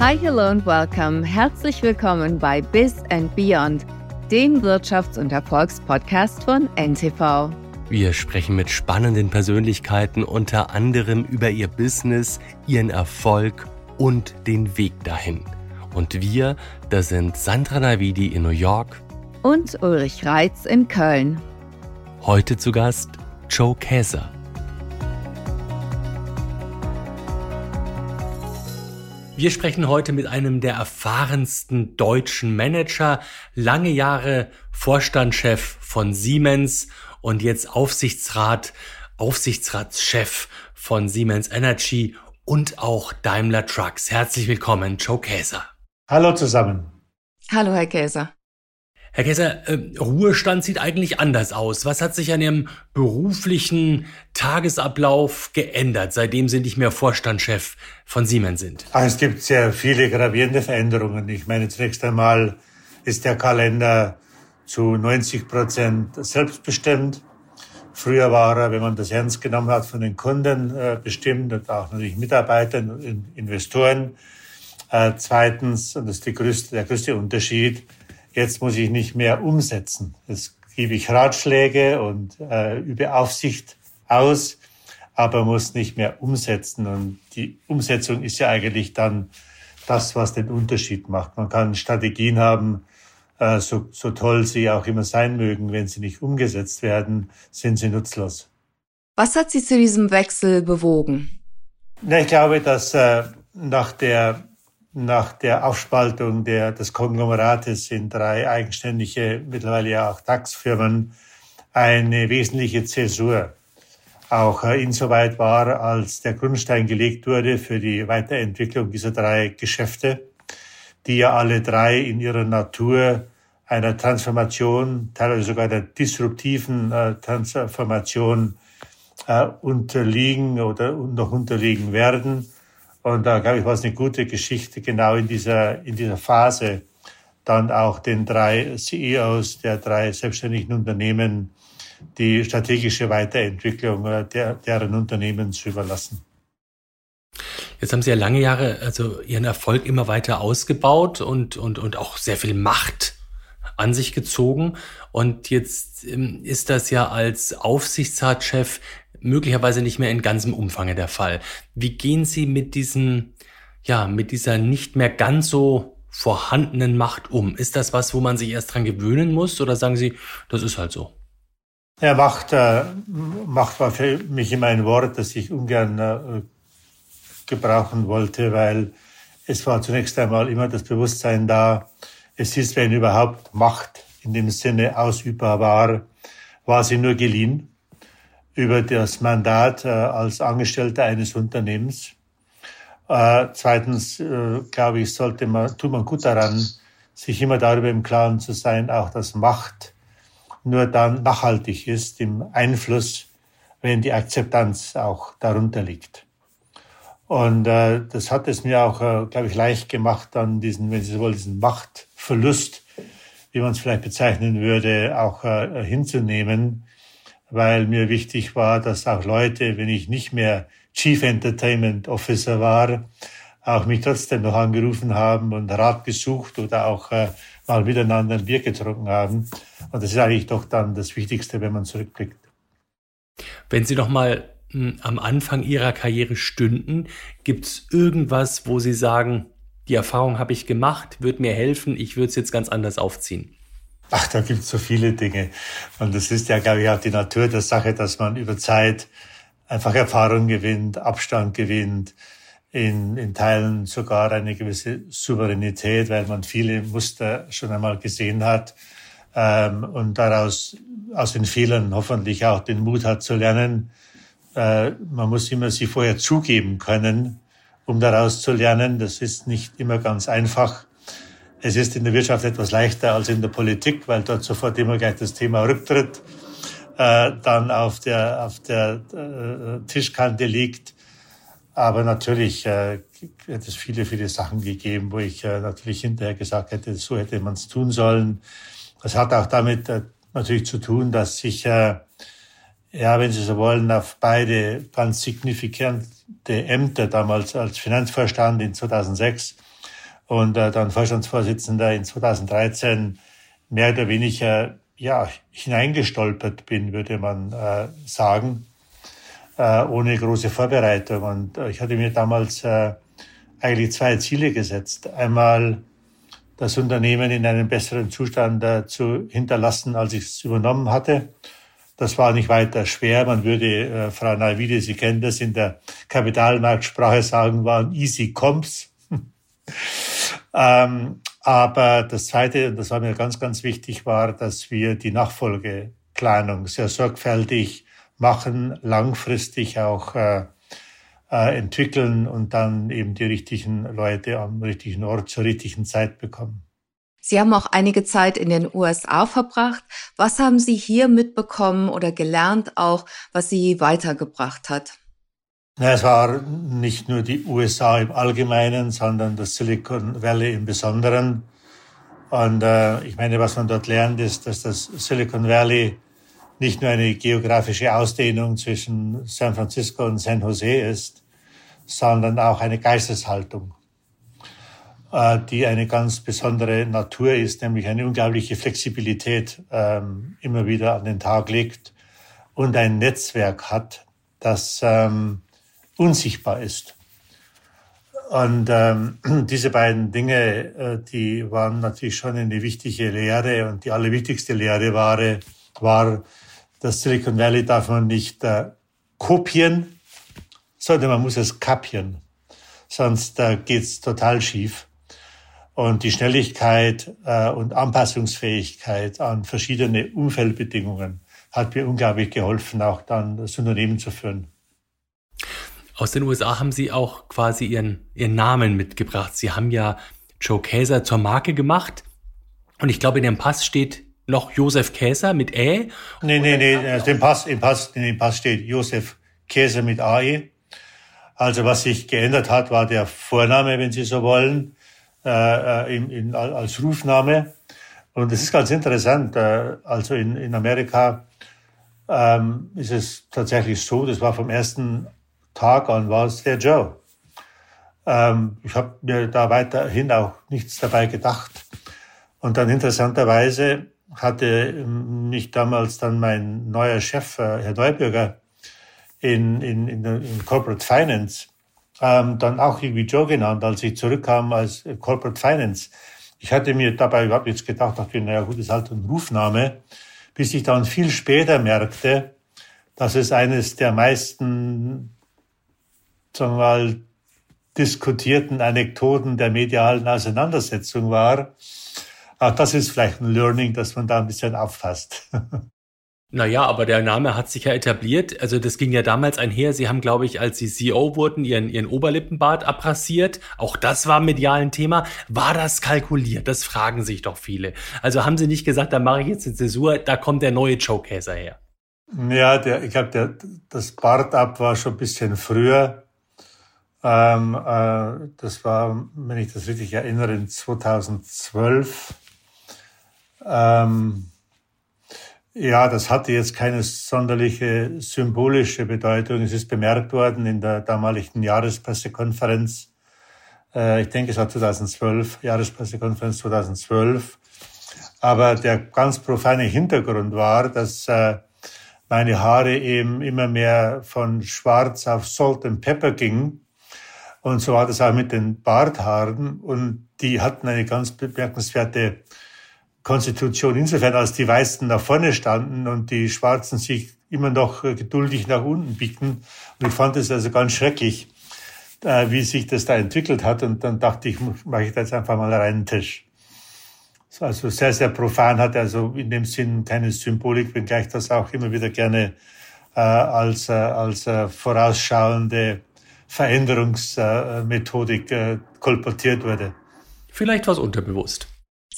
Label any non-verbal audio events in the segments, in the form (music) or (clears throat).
Hi, hello and welcome. Herzlich willkommen bei Biz and Beyond, dem Wirtschafts- und Erfolgspodcast von NTV. Wir sprechen mit spannenden Persönlichkeiten unter anderem über ihr Business, ihren Erfolg und den Weg dahin. Und wir, das sind Sandra Navidi in New York und Ulrich Reitz in Köln. Heute zu Gast Joe Käser. Wir sprechen heute mit einem der erfahrensten deutschen Manager, lange Jahre Vorstandschef von Siemens und jetzt Aufsichtsrat, Aufsichtsratschef von Siemens Energy und auch Daimler Trucks. Herzlich willkommen, Joe Käser. Hallo zusammen. Hallo, Herr Käser. Herr Käser, äh, Ruhestand sieht eigentlich anders aus. Was hat sich an Ihrem beruflichen Tagesablauf geändert, seitdem Sie nicht mehr Vorstandschef von Siemens sind? Ah, es gibt sehr viele gravierende Veränderungen. Ich meine, zunächst einmal ist der Kalender zu 90 Prozent selbstbestimmt. Früher war er, wenn man das ernst genommen hat, von den Kunden äh, bestimmt und auch natürlich Mitarbeitern und Investoren. Äh, zweitens, und das ist größte, der größte Unterschied, jetzt muss ich nicht mehr umsetzen. Jetzt gebe ich Ratschläge und äh, übe Aufsicht aus, aber muss nicht mehr umsetzen. Und die Umsetzung ist ja eigentlich dann das, was den Unterschied macht. Man kann Strategien haben, äh, so, so toll sie auch immer sein mögen, wenn sie nicht umgesetzt werden, sind sie nutzlos. Was hat Sie zu diesem Wechsel bewogen? Na, ich glaube, dass äh, nach der nach der Aufspaltung der, des Konglomerates in drei eigenständige, mittlerweile ja auch DAX-Firmen, eine wesentliche Zäsur. Auch äh, insoweit war, als der Grundstein gelegt wurde für die Weiterentwicklung dieser drei Geschäfte, die ja alle drei in ihrer Natur einer Transformation, teilweise sogar der disruptiven äh, Transformation äh, unterliegen oder noch unterliegen werden und da, glaube ich, war es eine gute Geschichte, genau in dieser, in dieser Phase dann auch den drei CEOs der drei selbstständigen Unternehmen die strategische Weiterentwicklung äh, der, deren Unternehmen zu überlassen. Jetzt haben Sie ja lange Jahre also Ihren Erfolg immer weiter ausgebaut und, und, und auch sehr viel Macht an sich gezogen. Und jetzt ähm, ist das ja als Aufsichtsratschef möglicherweise nicht mehr in ganzem Umfange der Fall. Wie gehen Sie mit diesem, ja, mit dieser nicht mehr ganz so vorhandenen Macht um? Ist das was, wo man sich erst dran gewöhnen muss oder sagen Sie, das ist halt so? Ja, Macht, äh, Macht war für mich immer ein Wort, das ich ungern äh, gebrauchen wollte, weil es war zunächst einmal immer das Bewusstsein da, es ist, wenn überhaupt Macht in dem Sinne ausübbar war, war sie nur geliehen über das Mandat äh, als Angestellter eines Unternehmens. Äh, zweitens, äh, glaube ich, sollte man, tut man gut daran, sich immer darüber im Klaren zu sein, auch dass Macht nur dann nachhaltig ist im Einfluss, wenn die Akzeptanz auch darunter liegt. Und äh, das hat es mir auch, äh, glaube ich, leicht gemacht, dann diesen, wenn Sie so wollen, diesen Machtverlust, wie man es vielleicht bezeichnen würde, auch äh, hinzunehmen, weil mir wichtig war, dass auch Leute, wenn ich nicht mehr Chief Entertainment Officer war, auch mich trotzdem noch angerufen haben und Rat gesucht oder auch äh, mal miteinander ein Bier getrunken haben. Und das ist eigentlich doch dann das Wichtigste, wenn man zurückblickt. Wenn Sie noch mal hm, am Anfang Ihrer Karriere stünden, gibt es irgendwas, wo Sie sagen, die Erfahrung habe ich gemacht, wird mir helfen, ich würde es jetzt ganz anders aufziehen? Ach, da gibt es so viele Dinge. Und das ist ja, glaube ich, auch die Natur der Sache, dass man über Zeit einfach Erfahrung gewinnt, Abstand gewinnt, in, in Teilen sogar eine gewisse Souveränität, weil man viele Muster schon einmal gesehen hat ähm, und daraus aus den Fehlern hoffentlich auch den Mut hat zu lernen. Äh, man muss immer sie vorher zugeben können, um daraus zu lernen. Das ist nicht immer ganz einfach. Es ist in der Wirtschaft etwas leichter als in der Politik, weil dort sofort immer gleich das Thema Rücktritt äh, dann auf der, auf der äh, Tischkante liegt. Aber natürlich äh, hätte es viele, viele Sachen gegeben, wo ich äh, natürlich hinterher gesagt hätte, so hätte man es tun sollen. Das hat auch damit äh, natürlich zu tun, dass ich, äh, ja, wenn Sie so wollen, auf beide ganz signifikante Ämter damals als Finanzvorstand in 2006 und äh, dann Vorstandsvorsitzender in 2013 mehr oder weniger ja, hineingestolpert bin, würde man äh, sagen, äh, ohne große Vorbereitung. Und äh, ich hatte mir damals äh, eigentlich zwei Ziele gesetzt. Einmal das Unternehmen in einem besseren Zustand äh, zu hinterlassen, als ich es übernommen hatte. Das war nicht weiter schwer. Man würde, äh, Frau Nalvide, Sie kennen das, in der Kapitalmarktsprache sagen, waren easy comps. (laughs) ähm, aber das Zweite, das war mir ganz, ganz wichtig, war, dass wir die Nachfolgeplanung sehr sorgfältig machen, langfristig auch äh, äh, entwickeln und dann eben die richtigen Leute am richtigen Ort zur richtigen Zeit bekommen. Sie haben auch einige Zeit in den USA verbracht. Was haben Sie hier mitbekommen oder gelernt auch, was Sie weitergebracht hat? Es war nicht nur die USA im Allgemeinen, sondern das Silicon Valley im Besonderen. Und äh, ich meine, was man dort lernt, ist, dass das Silicon Valley nicht nur eine geografische Ausdehnung zwischen San Francisco und San Jose ist, sondern auch eine Geisteshaltung, äh, die eine ganz besondere Natur ist, nämlich eine unglaubliche Flexibilität ähm, immer wieder an den Tag legt und ein Netzwerk hat, das ähm, unsichtbar ist. Und ähm, (clears throat) diese beiden Dinge, äh, die waren natürlich schon eine wichtige Lehre. Und die allerwichtigste Lehre war, war das Silicon Valley darf man nicht äh, kopieren, sondern man muss es kapieren. Sonst äh, geht's total schief. Und die Schnelligkeit äh, und Anpassungsfähigkeit an verschiedene Umfeldbedingungen hat mir unglaublich geholfen, auch dann das Unternehmen zu führen. Aus den USA haben Sie auch quasi Ihren, Ihren Namen mitgebracht. Sie haben ja Joe Käser zur Marke gemacht. Und ich glaube, in dem Pass steht noch Josef Käser mit Ä. Nee, nee, nee, im Pass, im Pass, in dem Pass steht Josef Käser mit AE. Also was sich geändert hat, war der Vorname, wenn Sie so wollen, äh, äh in, in, als Rufname. Und es ist ganz interessant. Äh, also in, in Amerika ähm, ist es tatsächlich so, das war vom ersten Tag an war es der Joe. Ähm, ich habe mir da weiterhin auch nichts dabei gedacht. Und dann interessanterweise hatte mich damals dann mein neuer Chef, äh, Herr Neubürger, in, in, in, in Corporate Finance, ähm, dann auch irgendwie Joe genannt, als ich zurückkam als Corporate Finance. Ich hatte mir dabei überhaupt jetzt gedacht, dachte, naja gut, das ist halt ein Rufname, bis ich dann viel später merkte, dass es eines der meisten sagen wir mal, diskutierten Anekdoten der medialen Auseinandersetzung war. Auch das ist vielleicht ein Learning, dass man da ein bisschen auffasst. (laughs) Naja, aber der Name hat sich ja etabliert. Also das ging ja damals einher. Sie haben, glaube ich, als Sie CEO wurden, Ihren, Ihren Oberlippenbart abrasiert. Auch das war medial ein Thema. War das kalkuliert? Das fragen sich doch viele. Also haben Sie nicht gesagt, da mache ich jetzt eine Zäsur, da kommt der neue Joe-Käser her. Ja, der, ich glaube, das Bart ab war schon ein bisschen früher. Ähm, äh, das war, wenn ich das richtig erinnere, in 2012. Ähm, ja, das hatte jetzt keine sonderliche symbolische Bedeutung. Es ist bemerkt worden in der damaligen Jahrespressekonferenz. Äh, ich denke, es war 2012, Jahrespressekonferenz 2012. Aber der ganz profane Hintergrund war, dass äh, meine Haare eben immer mehr von schwarz auf Salt and Pepper gingen und so war das auch mit den Barthaaren. Und die hatten eine ganz bemerkenswerte Konstitution insofern, als die Weißen nach vorne standen und die Schwarzen sich immer noch geduldig nach unten biegten. Und ich fand es also ganz schrecklich, äh, wie sich das da entwickelt hat. Und dann dachte ich, mache ich da jetzt einfach mal reinen Tisch. Also sehr, sehr profan hat also in dem Sinn keine Symbolik, wenngleich das auch immer wieder gerne äh, als, äh, als vorausschauende Veränderungsmethodik äh, kolportiert wurde. Vielleicht was unterbewusst.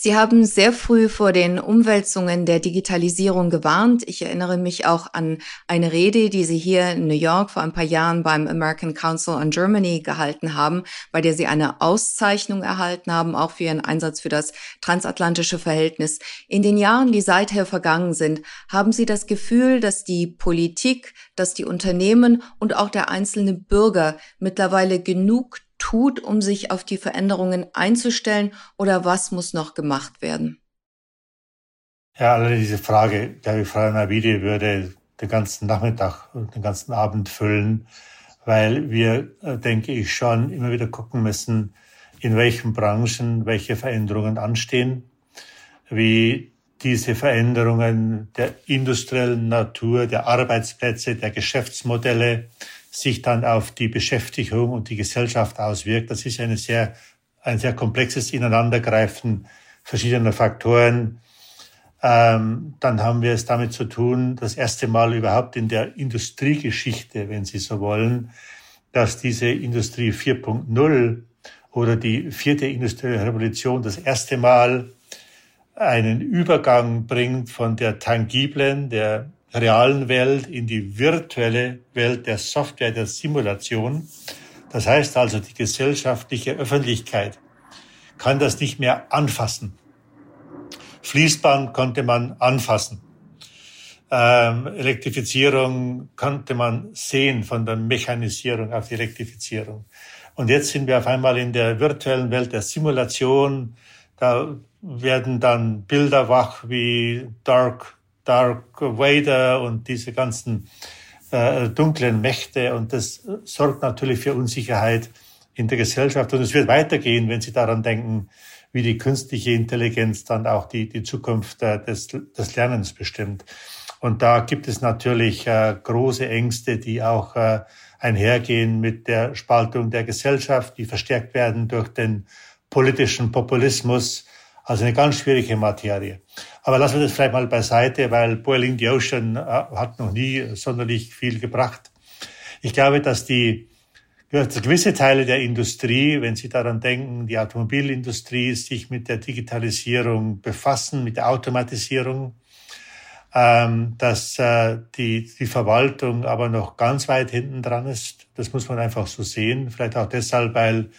Sie haben sehr früh vor den Umwälzungen der Digitalisierung gewarnt. Ich erinnere mich auch an eine Rede, die Sie hier in New York vor ein paar Jahren beim American Council on Germany gehalten haben, bei der Sie eine Auszeichnung erhalten haben, auch für Ihren Einsatz für das transatlantische Verhältnis. In den Jahren, die seither vergangen sind, haben Sie das Gefühl, dass die Politik, dass die Unternehmen und auch der einzelne Bürger mittlerweile genug tut, um sich auf die Veränderungen einzustellen oder was muss noch gemacht werden? Ja, alle diese Frage, glaube ich, Frau Navidi würde den ganzen Nachmittag und den ganzen Abend füllen, weil wir, äh, denke ich, schon immer wieder gucken müssen, in welchen Branchen welche Veränderungen anstehen, wie diese Veränderungen der industriellen Natur, der Arbeitsplätze, der Geschäftsmodelle sich dann auf die Beschäftigung und die Gesellschaft auswirkt. Das ist eine sehr, ein sehr komplexes Ineinandergreifen verschiedener Faktoren. Ähm, dann haben wir es damit zu tun, das erste Mal überhaupt in der Industriegeschichte, wenn Sie so wollen, dass diese Industrie 4.0 oder die vierte industrielle Revolution das erste Mal einen Übergang bringt von der tangiblen, der realen Welt in die virtuelle Welt der Software, der Simulation. Das heißt also, die gesellschaftliche Öffentlichkeit kann das nicht mehr anfassen. Fließband konnte man anfassen. Ähm, Elektrifizierung konnte man sehen von der Mechanisierung auf die Elektrifizierung. Und jetzt sind wir auf einmal in der virtuellen Welt der Simulation. Da werden dann Bilder wach wie Dark, Dark Vader und diese ganzen äh, dunklen Mächte. Und das sorgt natürlich für Unsicherheit in der Gesellschaft. Und es wird weitergehen, wenn Sie daran denken, wie die künstliche Intelligenz dann auch die, die Zukunft äh, des, des Lernens bestimmt. Und da gibt es natürlich äh, große Ängste, die auch äh, einhergehen mit der Spaltung der Gesellschaft, die verstärkt werden durch den politischen Populismus. Also eine ganz schwierige Materie. Aber lassen wir das vielleicht mal beiseite, weil Boiling the Ocean äh, hat noch nie sonderlich viel gebracht. Ich glaube, dass die gewisse Teile der Industrie, wenn Sie daran denken, die Automobilindustrie, sich mit der Digitalisierung befassen, mit der Automatisierung, ähm, dass äh, die, die Verwaltung aber noch ganz weit hinten dran ist. Das muss man einfach so sehen. Vielleicht auch deshalb, weil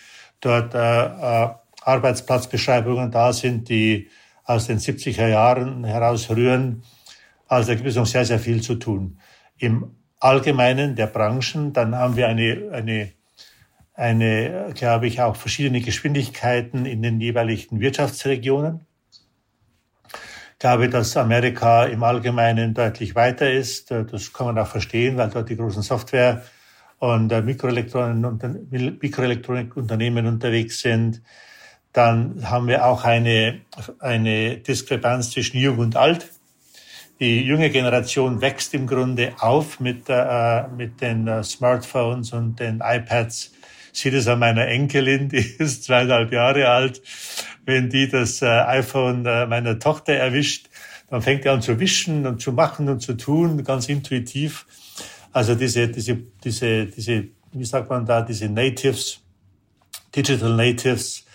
dort äh, Arbeitsplatzbeschreibungen da sind, die aus den 70er Jahren herausrühren. Also da gibt es noch sehr, sehr viel zu tun. Im Allgemeinen der Branchen, dann haben wir eine, eine eine, glaube ich, auch verschiedene Geschwindigkeiten in den jeweiligen Wirtschaftsregionen. Ich glaube, dass Amerika im Allgemeinen deutlich weiter ist. Das kann man auch verstehen, weil dort die großen Software- und Mikroelektronikunternehmen unterwegs sind. Dann haben wir auch eine, eine Diskrepanz zwischen Jung und Alt. Die junge Generation wächst im Grunde auf mit, äh, mit den äh, Smartphones und den iPads sehe das an meiner Enkelin, (laughs) die ist zweieinhalb Jahre alt. Wenn die das äh, iPhone äh, meiner Tochter erwischt, dann fängt er an zu wischen und zu machen und zu tun, ganz intuitiv. Also diese, diese, diese, diese, wie sagt man da, diese Natives, Digital Natives,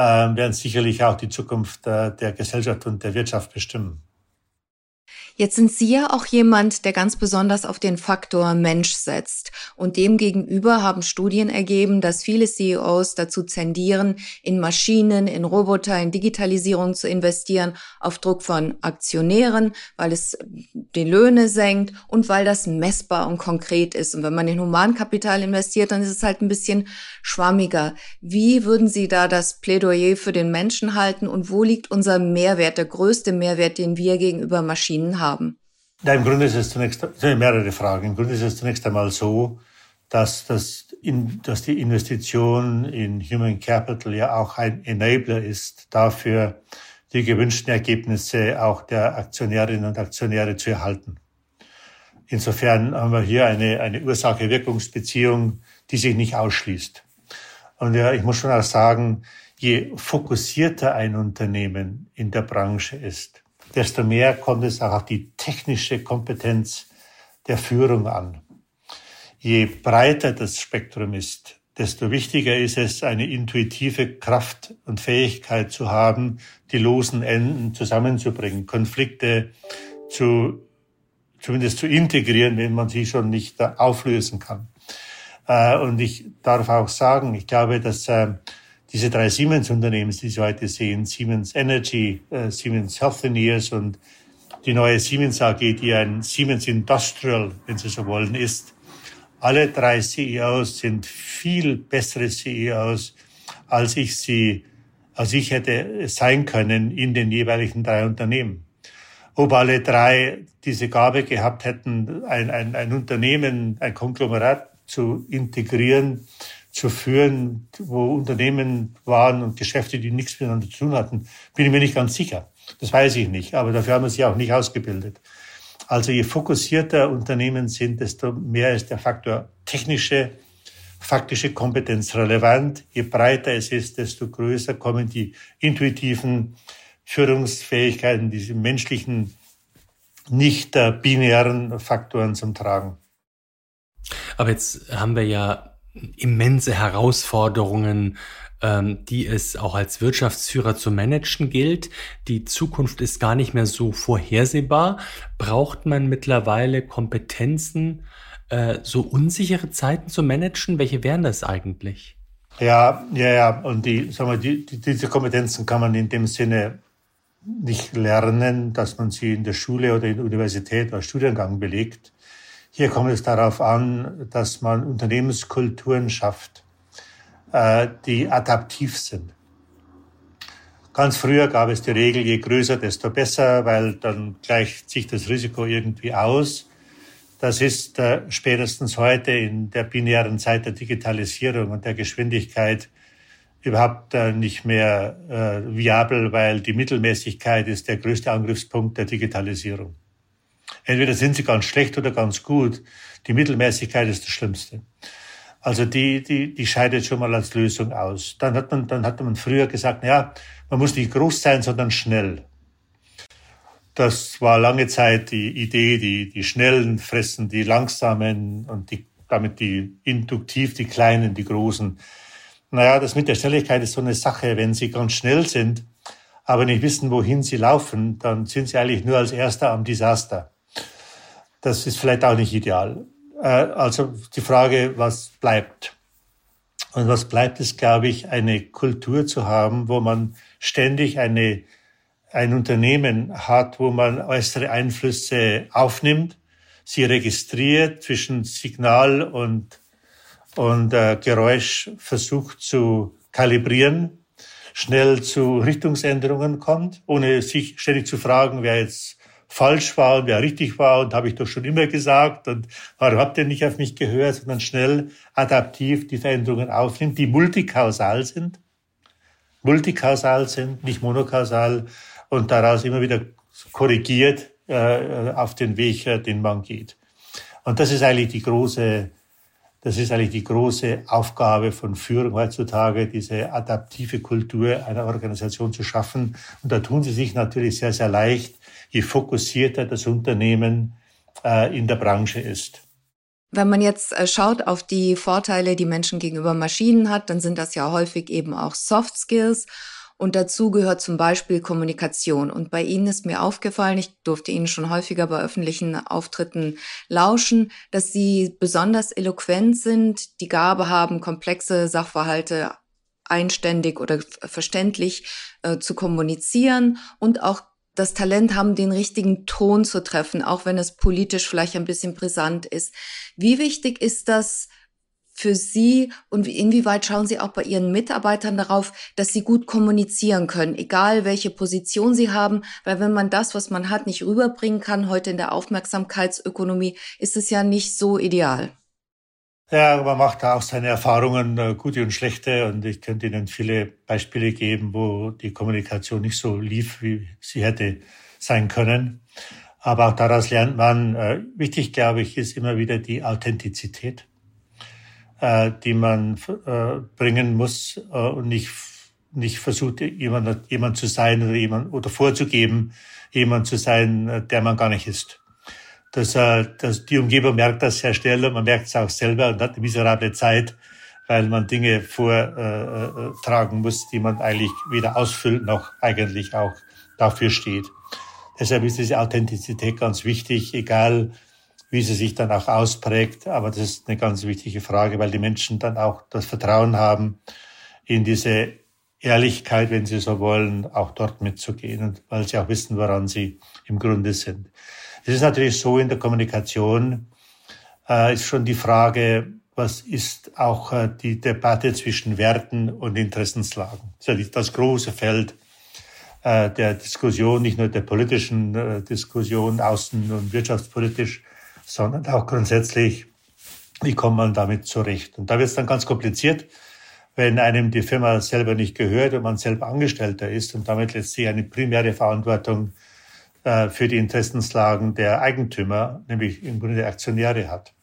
werden sicherlich auch die Zukunft äh, der Gesellschaft und der Wirtschaft bestimmen. Jetzt sind Sie ja auch jemand, der ganz besonders auf den Faktor Mensch setzt. Und demgegenüber haben Studien ergeben, dass viele CEOs dazu zendieren, in Maschinen, in Roboter, in Digitalisierung zu investieren, auf Druck von Aktionären, weil es die Löhne senkt und weil das messbar und konkret ist. Und wenn man in Humankapital investiert, dann ist es halt ein bisschen schwammiger. Wie würden Sie da das Plädoyer für den Menschen halten und wo liegt unser Mehrwert, der größte Mehrwert, den wir gegenüber Maschinen haben? Haben? Ja, Im Grunde ist es zunächst mehrere Fragen. Im Grunde ist es zunächst einmal so, dass, das dass die Investition in Human Capital ja auch ein Enabler ist, dafür die gewünschten Ergebnisse auch der Aktionärinnen und Aktionäre zu erhalten. Insofern haben wir hier eine, eine Ursache-Wirkungsbeziehung, die sich nicht ausschließt. Und ja, ich muss schon auch sagen, je fokussierter ein Unternehmen in der Branche ist, desto mehr kommt es auch auf die technische Kompetenz der Führung an. Je breiter das Spektrum ist, desto wichtiger ist es, eine intuitive Kraft und Fähigkeit zu haben, die losen Enden zusammenzubringen, Konflikte zu, zumindest zu integrieren, wenn man sie schon nicht auflösen kann. Äh, und ich darf auch sagen, ich glaube, dass äh, diese drei Siemens-Unternehmen, die Sie heute sehen, Siemens Energy, äh, Siemens Healthineers und die neue Siemens AG, die ein Siemens Industrial, wenn Sie so wollen, ist, Alle drei CEOs sind viel bessere CEOs, als ich sie, als ich hätte sein können in den jeweiligen drei Unternehmen. Ob alle drei diese Gabe gehabt hätten, ein, ein, ein Unternehmen, ein Konglomerat zu integrieren, zu führen, wo Unternehmen waren und Geschäfte, die nichts miteinander zu tun hatten, bin ich mir nicht ganz sicher. Das weiß ich nicht, aber dafür haben wir sie auch nicht ausgebildet. Also je fokussierter Unternehmen sind, desto mehr ist der Faktor technische, faktische Kompetenz relevant. Je breiter es ist, desto größer kommen die intuitiven Führungsfähigkeiten, diese menschlichen, nicht binären Faktoren zum Tragen. Aber jetzt haben wir ja immense Herausforderungen, ähm, die es auch als Wirtschaftsführer zu managen gilt. Die Zukunft ist gar nicht mehr so vorhersehbar. Braucht man mittlerweile Kompetenzen, äh, so unsichere Zeiten zu managen? Welche wären das eigentlich? Ja, ja, ja. Und die, sagen wir, die, die, diese Kompetenzen kann man in dem Sinne nicht lernen, dass man sie in der Schule oder in der Universität als Studiengang belegt. Hier kommt es darauf an, dass man Unternehmenskulturen schafft, äh, die adaptiv sind. Ganz früher gab es die Regel, je größer, desto besser, weil dann gleicht sich das Risiko irgendwie aus. Das ist äh, spätestens heute in der binären Zeit der Digitalisierung und der Geschwindigkeit überhaupt äh, nicht mehr viabel, weil die Mittelmäßigkeit ist der größte Angriffspunkt der Digitalisierung. Entweder sind sie ganz schlecht oder ganz gut. Die Mittelmäßigkeit ist das Schlimmste. Also die, die, die scheidet schon mal als Lösung aus. Dann hat man, dann hat man früher gesagt, ja, man muss nicht groß sein, sondern schnell. Das war lange Zeit die Idee, die, die Schnellen fressen die Langsamen und die, damit die induktiv die Kleinen, die Großen. Naja, das mit der Schnelligkeit ist so eine Sache. Wenn sie ganz schnell sind, aber nicht wissen, wohin sie laufen, dann sind sie eigentlich nur als Erster am Desaster. Das ist vielleicht auch nicht ideal. Äh, also die Frage, was bleibt? Und was bleibt, ist, glaube ich, eine Kultur zu haben, wo man ständig eine, ein Unternehmen hat, wo man äußere Einflüsse aufnimmt, sie registriert, zwischen Signal und, und äh, Geräusch versucht zu kalibrieren schnell zu Richtungsänderungen kommt, ohne sich ständig zu fragen, wer jetzt falsch war und wer richtig war und habe ich doch schon immer gesagt und warum habt ihr nicht auf mich gehört, sondern schnell adaptiv die Veränderungen aufnimmt, die multikausal sind, multikausal sind, nicht monokausal und daraus immer wieder korrigiert äh, auf den Weg, äh, den man geht. Und das ist eigentlich die große das ist eigentlich die große Aufgabe von Führung heutzutage, diese adaptive Kultur einer Organisation zu schaffen. Und da tun sie sich natürlich sehr, sehr leicht, je fokussierter das Unternehmen äh, in der Branche ist. Wenn man jetzt äh, schaut auf die Vorteile, die Menschen gegenüber Maschinen hat, dann sind das ja häufig eben auch Soft Skills. Und dazu gehört zum Beispiel Kommunikation. Und bei Ihnen ist mir aufgefallen, ich durfte Ihnen schon häufiger bei öffentlichen Auftritten lauschen, dass Sie besonders eloquent sind, die Gabe haben, komplexe Sachverhalte einständig oder verständlich äh, zu kommunizieren und auch das Talent haben, den richtigen Ton zu treffen, auch wenn es politisch vielleicht ein bisschen brisant ist. Wie wichtig ist das für Sie und inwieweit schauen Sie auch bei Ihren Mitarbeitern darauf, dass sie gut kommunizieren können, egal welche Position sie haben, weil wenn man das, was man hat, nicht rüberbringen kann, heute in der Aufmerksamkeitsökonomie, ist es ja nicht so ideal. Ja, man macht da auch seine Erfahrungen, äh, gute und schlechte. Und ich könnte Ihnen viele Beispiele geben, wo die Kommunikation nicht so lief, wie sie hätte sein können. Aber auch daraus lernt man, äh, wichtig, glaube ich, ist immer wieder die Authentizität äh, die man äh, bringen muss äh, und nicht, nicht versucht, jemand, jemand zu sein oder jemand oder vorzugeben, jemand zu sein, äh, der man gar nicht ist. Das, äh, das, die Umgebung merkt das sehr schnell und man merkt es auch selber und hat eine miserable Zeit, weil man Dinge vortragen äh, muss, die man eigentlich weder ausfüllt noch eigentlich auch dafür steht. Deshalb ist diese Authentizität ganz wichtig, egal wie sie sich dann auch ausprägt. Aber das ist eine ganz wichtige Frage, weil die Menschen dann auch das Vertrauen haben, in diese Ehrlichkeit, wenn sie so wollen, auch dort mitzugehen und weil sie auch wissen, woran sie im Grunde sind. Es ist natürlich so in der Kommunikation, äh, ist schon die Frage, was ist auch äh, die Debatte zwischen Werten und Interessenslagen. Das ist ja das große Feld äh, der Diskussion, nicht nur der politischen äh, Diskussion, außen- und wirtschaftspolitisch, sondern auch grundsätzlich, wie kommt man damit zurecht. Und da wird es dann ganz kompliziert, wenn einem die Firma selber nicht gehört und man selber Angestellter ist und damit letztlich eine primäre Verantwortung äh, für die Interessenslagen der Eigentümer, nämlich im Grunde der Aktionäre hat.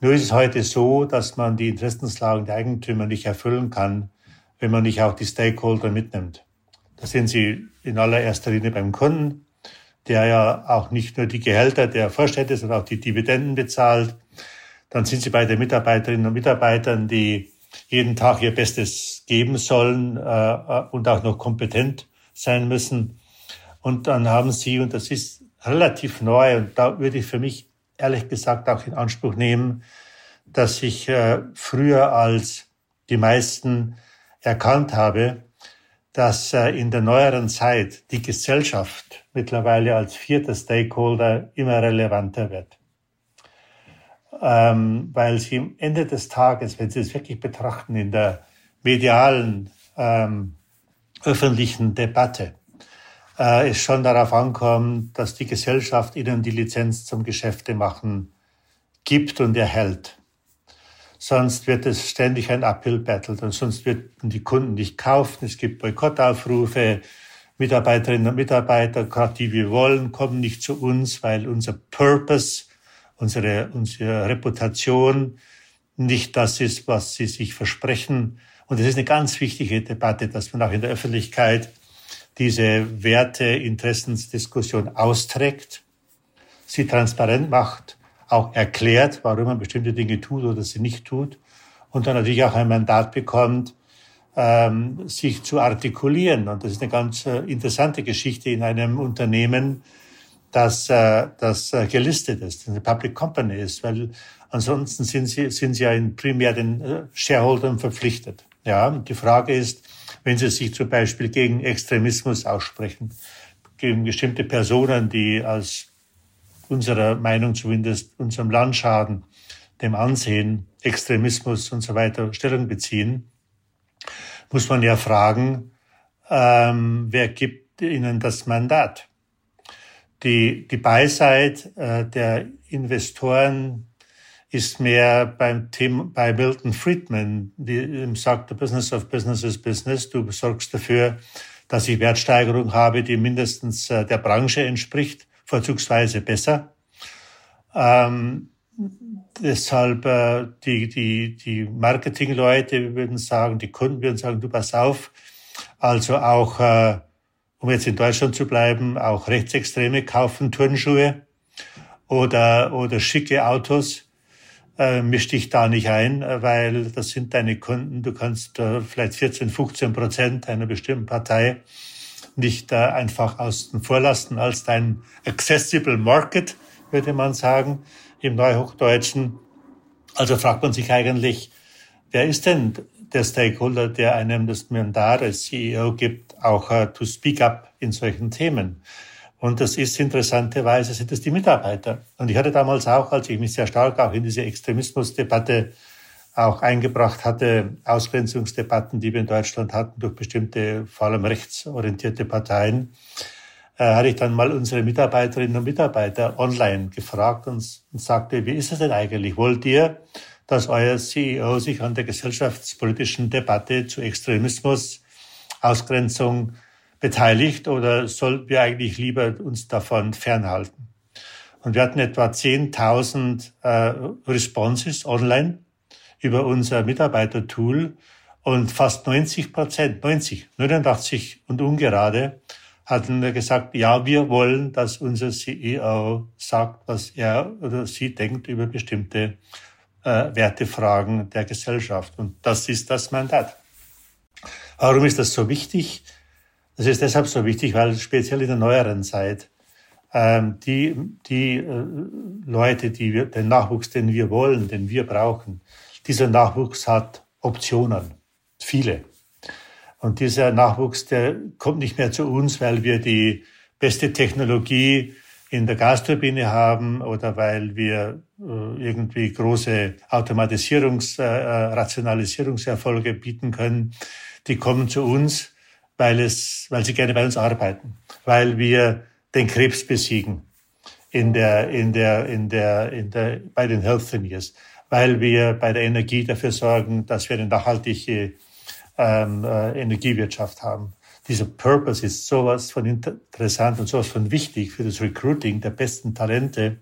Nur ist es heute so, dass man die Interessenslagen der Eigentümer nicht erfüllen kann, wenn man nicht auch die Stakeholder mitnimmt. Da sind Sie in allererster Linie beim Kunden, der ja auch nicht nur die Gehälter der Vorstände, sondern auch die Dividenden bezahlt. Dann sind Sie bei den Mitarbeiterinnen und Mitarbeitern, die jeden Tag ihr Bestes geben sollen äh, und auch noch kompetent sein müssen. Und dann haben Sie, und das ist relativ neu, und da würde ich für mich ehrlich gesagt auch in Anspruch nehmen, dass ich äh, früher als die meisten erkannt habe, dass äh, in der neueren Zeit die Gesellschaft mittlerweile als vierter Stakeholder immer relevanter wird. Ähm, weil sie am Ende des Tages, wenn Sie es wirklich betrachten, in der medialen, ähm, öffentlichen Debatte, äh, es schon darauf ankommt, dass die Gesellschaft ihnen die Lizenz zum Geschäfte machen gibt und erhält. Sonst wird es ständig ein Uphill-Battle und sonst werden die Kunden nicht kaufen. Es gibt Boykottaufrufe. Mitarbeiterinnen und Mitarbeiter, gerade die wir wollen, kommen nicht zu uns, weil unser Purpose, unsere, unsere Reputation nicht das ist, was sie sich versprechen. Und es ist eine ganz wichtige Debatte, dass man auch in der Öffentlichkeit diese Werte-Interessensdiskussion austrägt, sie transparent macht, auch erklärt, warum man bestimmte Dinge tut oder sie nicht tut und dann natürlich auch ein Mandat bekommt, ähm, sich zu artikulieren. Und das ist eine ganz äh, interessante Geschichte in einem Unternehmen, das, äh, das äh, gelistet ist, eine Public Company ist, weil ansonsten sind sie, sind sie ja in primär den äh, Shareholdern verpflichtet. Ja, und die Frage ist, wenn sie sich zum Beispiel gegen Extremismus aussprechen, gegen bestimmte Personen, die als unserer Meinung zumindest unserem Land schaden, dem Ansehen, Extremismus und so weiter Stellung beziehen, muss man ja fragen, ähm, wer gibt ihnen das Mandat? Die, die Beiseite äh, der Investoren ist mehr beim Thema, bei Milton Friedman, die sagt, the business of business is business. Du sorgst dafür, dass ich Wertsteigerung habe, die mindestens äh, der Branche entspricht, vorzugsweise besser. Ähm, deshalb äh, die, die, die Marketingleute würden sagen, die Kunden würden sagen, du pass auf. Also auch, äh, um jetzt in Deutschland zu bleiben, auch Rechtsextreme kaufen Turnschuhe oder, oder schicke Autos äh, misch dich da nicht ein, weil das sind deine Kunden. Du kannst äh, vielleicht 14, 15 Prozent einer bestimmten Partei nicht äh, einfach außen vor lassen als dein accessible market, würde man sagen, im Neuhochdeutschen. Also fragt man sich eigentlich, wer ist denn der Stakeholder, der einem das Mandat als CEO gibt, auch uh, to speak up in solchen Themen? Und das ist interessanterweise, sind es die Mitarbeiter. Und ich hatte damals auch, als ich mich sehr stark auch in diese Extremismusdebatte auch eingebracht hatte, Ausgrenzungsdebatten, die wir in Deutschland hatten durch bestimmte, vor allem rechtsorientierte Parteien, äh, hatte ich dann mal unsere Mitarbeiterinnen und Mitarbeiter online gefragt und, und sagte, wie ist es denn eigentlich? Wollt ihr, dass euer CEO sich an der gesellschaftspolitischen Debatte zu Extremismus, Ausgrenzung, beteiligt oder sollten wir eigentlich lieber uns davon fernhalten? Und wir hatten etwa 10.000 äh, Responses online über unser Mitarbeitertool und fast 90 Prozent, 90, 89 und ungerade hatten gesagt, ja, wir wollen, dass unser CEO sagt, was er oder sie denkt über bestimmte äh, Wertefragen der Gesellschaft. Und das ist das Mandat. Warum ist das so wichtig? Das ist deshalb so wichtig, weil speziell in der neueren Zeit ähm, die, die äh, Leute, die wir, den Nachwuchs, den wir wollen, den wir brauchen, dieser Nachwuchs hat Optionen, viele. Und dieser Nachwuchs, der kommt nicht mehr zu uns, weil wir die beste Technologie in der Gasturbine haben oder weil wir äh, irgendwie große Automatisierungs-, äh, Rationalisierungserfolge bieten können, die kommen zu uns, weil es, weil sie gerne bei uns arbeiten, weil wir den Krebs besiegen in der, in der, in der, in der, bei den Health Engineers, weil wir bei der Energie dafür sorgen, dass wir eine nachhaltige ähm, äh, Energiewirtschaft haben. Dieser Purpose ist sowas von interessant und sowas von wichtig für das Recruiting der besten Talente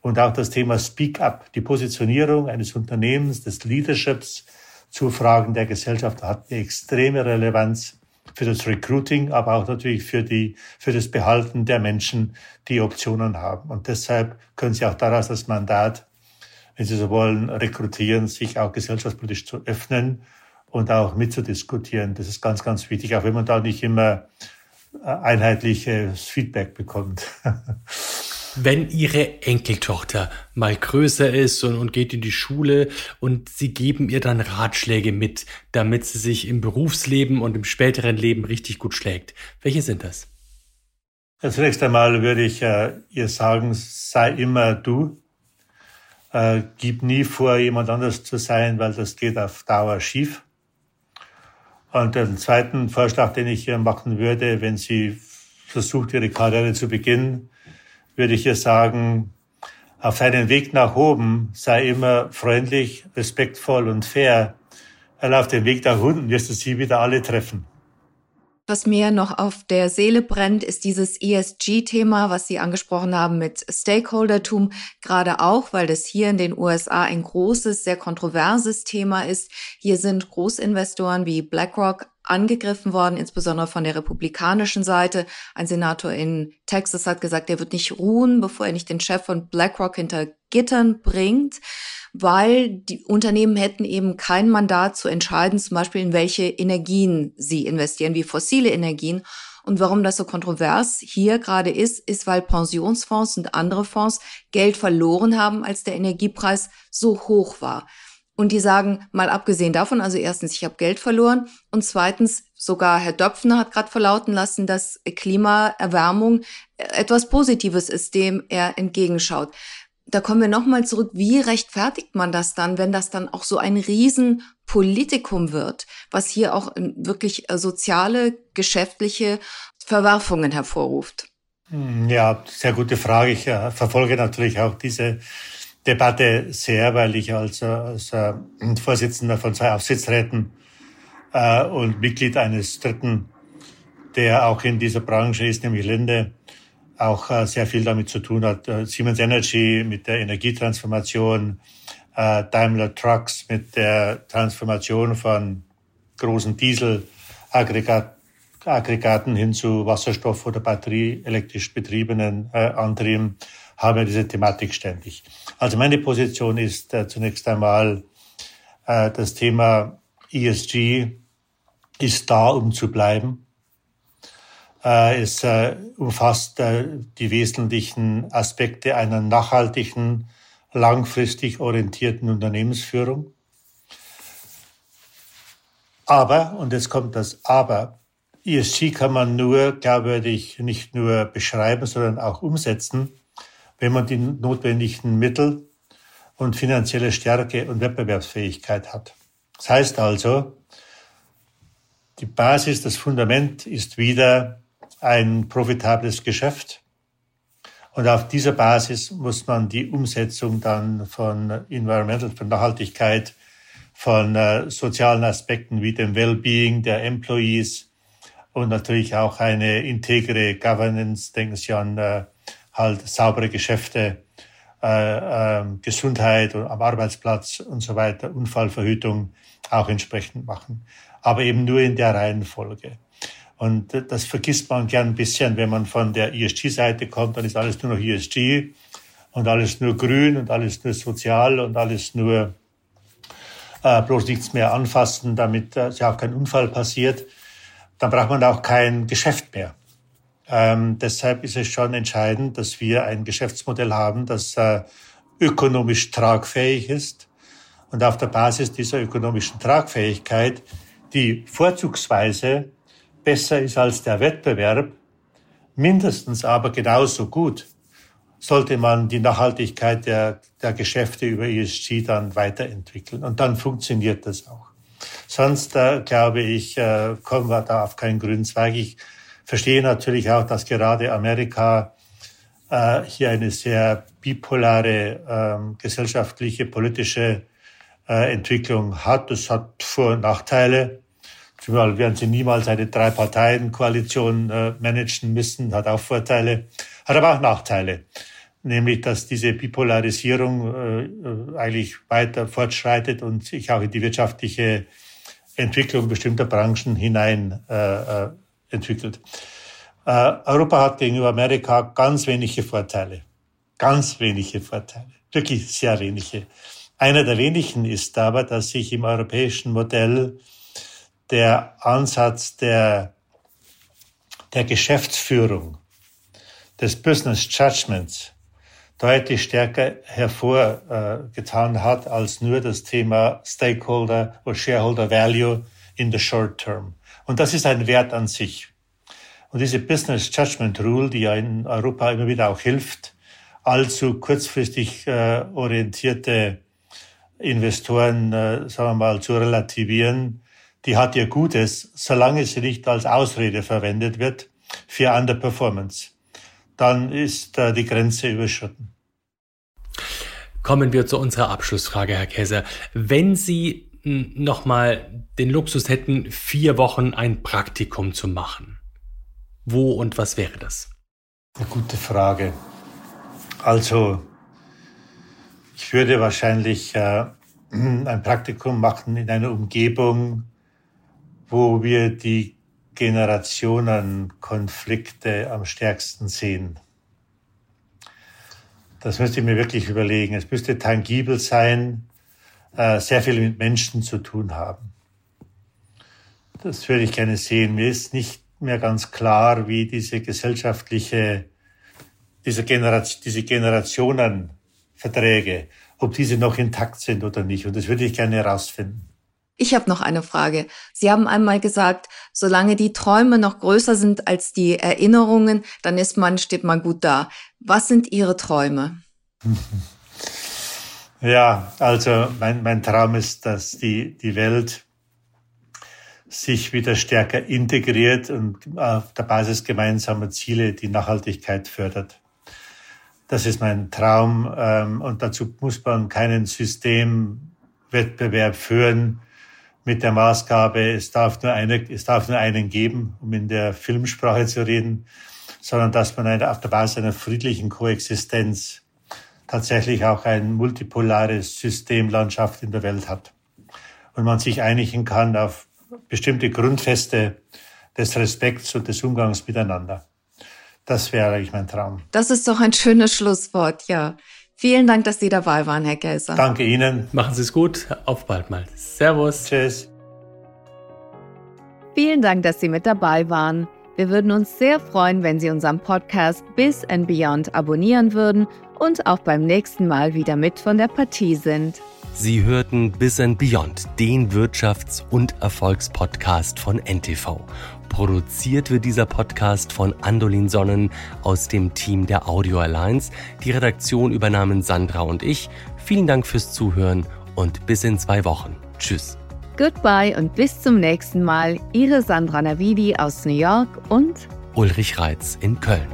und auch das Thema Speak Up, die Positionierung eines Unternehmens, des Leaderships zu Fragen der Gesellschaft hat eine extreme Relevanz für das Recruiting, aber auch natürlich für die, für das Behalten der Menschen, die Optionen haben. Und deshalb können Sie auch daraus das Mandat, wenn Sie so wollen, rekrutieren, sich auch gesellschaftspolitisch zu öffnen und auch mitzudiskutieren. Das ist ganz, ganz wichtig, auch wenn man da nicht immer äh, einheitliches Feedback bekommt. (laughs) Wenn Ihre Enkeltochter mal größer ist und, und, geht in die Schule und Sie geben ihr dann Ratschläge mit, damit sie sich im Berufsleben und im späteren Leben richtig gut schlägt. Welche sind das? Zunächst einmal würde ich äh, ihr sagen, sei immer du. Äh, gib nie vor, jemand anders zu sein, weil das geht auf Dauer schief. Und den zweiten Vorschlag, den ich hier machen würde, wenn sie versucht, ihre Karriere zu beginnen, würde ich ihr sagen, auf deinem Weg nach oben sei immer freundlich, respektvoll und fair. Weil auf dem Weg nach unten wirst du sie wieder alle treffen. Was mir noch auf der Seele brennt, ist dieses ESG-Thema, was Sie angesprochen haben mit Stakeholdertum, gerade auch, weil das hier in den USA ein großes, sehr kontroverses Thema ist. Hier sind Großinvestoren wie BlackRock angegriffen worden, insbesondere von der republikanischen Seite. Ein Senator in Texas hat gesagt, er wird nicht ruhen, bevor er nicht den Chef von BlackRock hinter Gittern bringt weil die Unternehmen hätten eben kein Mandat zu entscheiden, zum Beispiel in welche Energien sie investieren, wie fossile Energien. Und warum das so kontrovers hier gerade ist, ist, weil Pensionsfonds und andere Fonds Geld verloren haben, als der Energiepreis so hoch war. Und die sagen, mal abgesehen davon, also erstens, ich habe Geld verloren und zweitens, sogar Herr Döpfner hat gerade verlauten lassen, dass Klimaerwärmung etwas Positives ist, dem er entgegenschaut da kommen wir nochmal zurück, wie rechtfertigt man das dann, wenn das dann auch so ein Riesenpolitikum wird, was hier auch wirklich äh, soziale, geschäftliche Verwerfungen hervorruft? Hm, ja, sehr gute Frage. Ich äh, verfolge natürlich auch diese Debatte sehr, weil ich als, als äh, Vorsitzender von zwei Aufsichtsräten äh, und Mitglied eines dritten, der auch in dieser Branche ist, nämlich Linde, auch äh, sehr viel damit zu tun hat. Äh, Siemens Energy mit der Energietransformation, äh, Daimler Trucks mit der Transformation von großen Dieselaggregaten hin zu Wasserstoff- oder batterieelektrisch betriebenen äh, Antrieben haben wir diese Thematik ständig. Also meine Position ist äh, zunächst einmal äh, das Thema ESG ist da, um zu bleiben. Äh, es äh, umfasst äh, die wesentlichen Aspekte einer nachhaltigen, langfristig orientierten Unternehmensführung. Aber, und jetzt kommt das Aber, ESG kann man nur, glaube ich, nicht nur beschreiben, sondern auch umsetzen, wenn man die notwendigen Mittel und finanzielle Stärke und Wettbewerbsfähigkeit hat. Das heißt also, die Basis, das Fundament ist wieder ein profitables Geschäft. Und auf dieser Basis muss man die Umsetzung dann von Environmental, von Nachhaltigkeit, von äh, sozialen Aspekten wie dem Wellbeing der Employees und natürlich auch eine integre Governance, denken Sie an äh, halt saubere Geschäfte, äh, äh, Gesundheit am Arbeitsplatz und so weiter, Unfallverhütung auch entsprechend machen. Aber eben nur in der Reihenfolge. Und das vergisst man gern ein bisschen, wenn man von der ESG-Seite kommt, dann ist alles nur noch ESG und alles nur grün und alles nur sozial und alles nur äh, bloß nichts mehr anfassen, damit äh, ja auch kein Unfall passiert. Dann braucht man auch kein Geschäft mehr. Ähm, deshalb ist es schon entscheidend, dass wir ein Geschäftsmodell haben, das äh, ökonomisch tragfähig ist. Und auf der Basis dieser ökonomischen Tragfähigkeit, die vorzugsweise besser ist als der Wettbewerb, mindestens aber genauso gut sollte man die Nachhaltigkeit der, der Geschäfte über ESG dann weiterentwickeln. Und dann funktioniert das auch. Sonst, äh, glaube ich, äh, kommen wir da auf keinen grünen Zweig. Ich verstehe natürlich auch, dass gerade Amerika äh, hier eine sehr bipolare ähm, gesellschaftliche, politische äh, Entwicklung hat. Das hat Vor- und Nachteile. Zumal werden sie niemals eine Drei-Parteien-Koalition äh, managen müssen, hat auch Vorteile, hat aber auch Nachteile. Nämlich, dass diese Bipolarisierung äh, äh eigentlich weiter fortschreitet und sich auch in die wirtschaftliche Entwicklung bestimmter Branchen hinein äh, äh entwickelt. Äh, Europa hat gegenüber Amerika ganz wenige Vorteile. Ganz wenige Vorteile. Wirklich sehr wenige. Einer der wenigen ist aber, dass sich im europäischen Modell der Ansatz der, der Geschäftsführung, des Business Judgments deutlich stärker hervorgetan hat als nur das Thema Stakeholder oder Shareholder Value in the short term. Und das ist ein Wert an sich. Und diese Business Judgment Rule, die ja in Europa immer wieder auch hilft, allzu kurzfristig äh, orientierte Investoren, äh, sagen wir mal, zu relativieren, die hat ihr Gutes, solange sie nicht als Ausrede verwendet wird für Underperformance. Dann ist äh, die Grenze überschritten. Kommen wir zu unserer Abschlussfrage, Herr Käser. Wenn Sie nochmal den Luxus hätten, vier Wochen ein Praktikum zu machen, wo und was wäre das? Eine gute Frage. Also, ich würde wahrscheinlich äh, (clears throat) ein Praktikum machen in einer Umgebung, wo wir die Generationenkonflikte am stärksten sehen. Das müsste ich mir wirklich überlegen. Es müsste tangibel sein, äh, sehr viel mit Menschen zu tun haben. Das würde ich gerne sehen. Mir ist nicht mehr ganz klar, wie diese gesellschaftliche, diese, Generation, diese Generationenverträge, ob diese noch intakt sind oder nicht. Und das würde ich gerne herausfinden. Ich habe noch eine Frage. Sie haben einmal gesagt, solange die Träume noch größer sind als die Erinnerungen, dann ist man, steht man gut da. Was sind Ihre Träume? (laughs) Ja, also mein, mein Traum ist, dass die, die Welt sich wieder stärker integriert und auf der Basis gemeinsamer Ziele die Nachhaltigkeit fördert. Das ist mein Traum ähm, und dazu muss man keinen Systemwettbewerb führen, mit der Maßgabe, es darf nur eine, es darf nur einen geben, um in der Filmsprache zu reden, sondern dass man auf der Basis einer friedlichen Koexistenz tatsächlich auch ein multipolares Systemlandschaft in der Welt hat und man sich einigen kann auf bestimmte Grundfeste des Respekts und des Umgangs miteinander. Das wäre eigentlich mein Traum. Das ist doch ein schönes Schlusswort, ja. Vielen Dank, dass Sie dabei waren, Herr Gelser. Danke Ihnen. Machen Sie es gut. Auf bald mal. Servus. Tschüss. Vielen Dank, dass Sie mit dabei waren. Wir würden uns sehr freuen, wenn Sie unseren Podcast Bis and Beyond abonnieren würden und auch beim nächsten Mal wieder mit von der Partie sind. Sie hörten Bis and Beyond, den Wirtschafts- und Erfolgspodcast von NTV. Produziert wird dieser Podcast von Andolin Sonnen aus dem Team der Audio Alliance. Die Redaktion übernahmen Sandra und ich. Vielen Dank fürs Zuhören und bis in zwei Wochen. Tschüss. Goodbye und bis zum nächsten Mal. Ihre Sandra Navidi aus New York und Ulrich Reitz in Köln.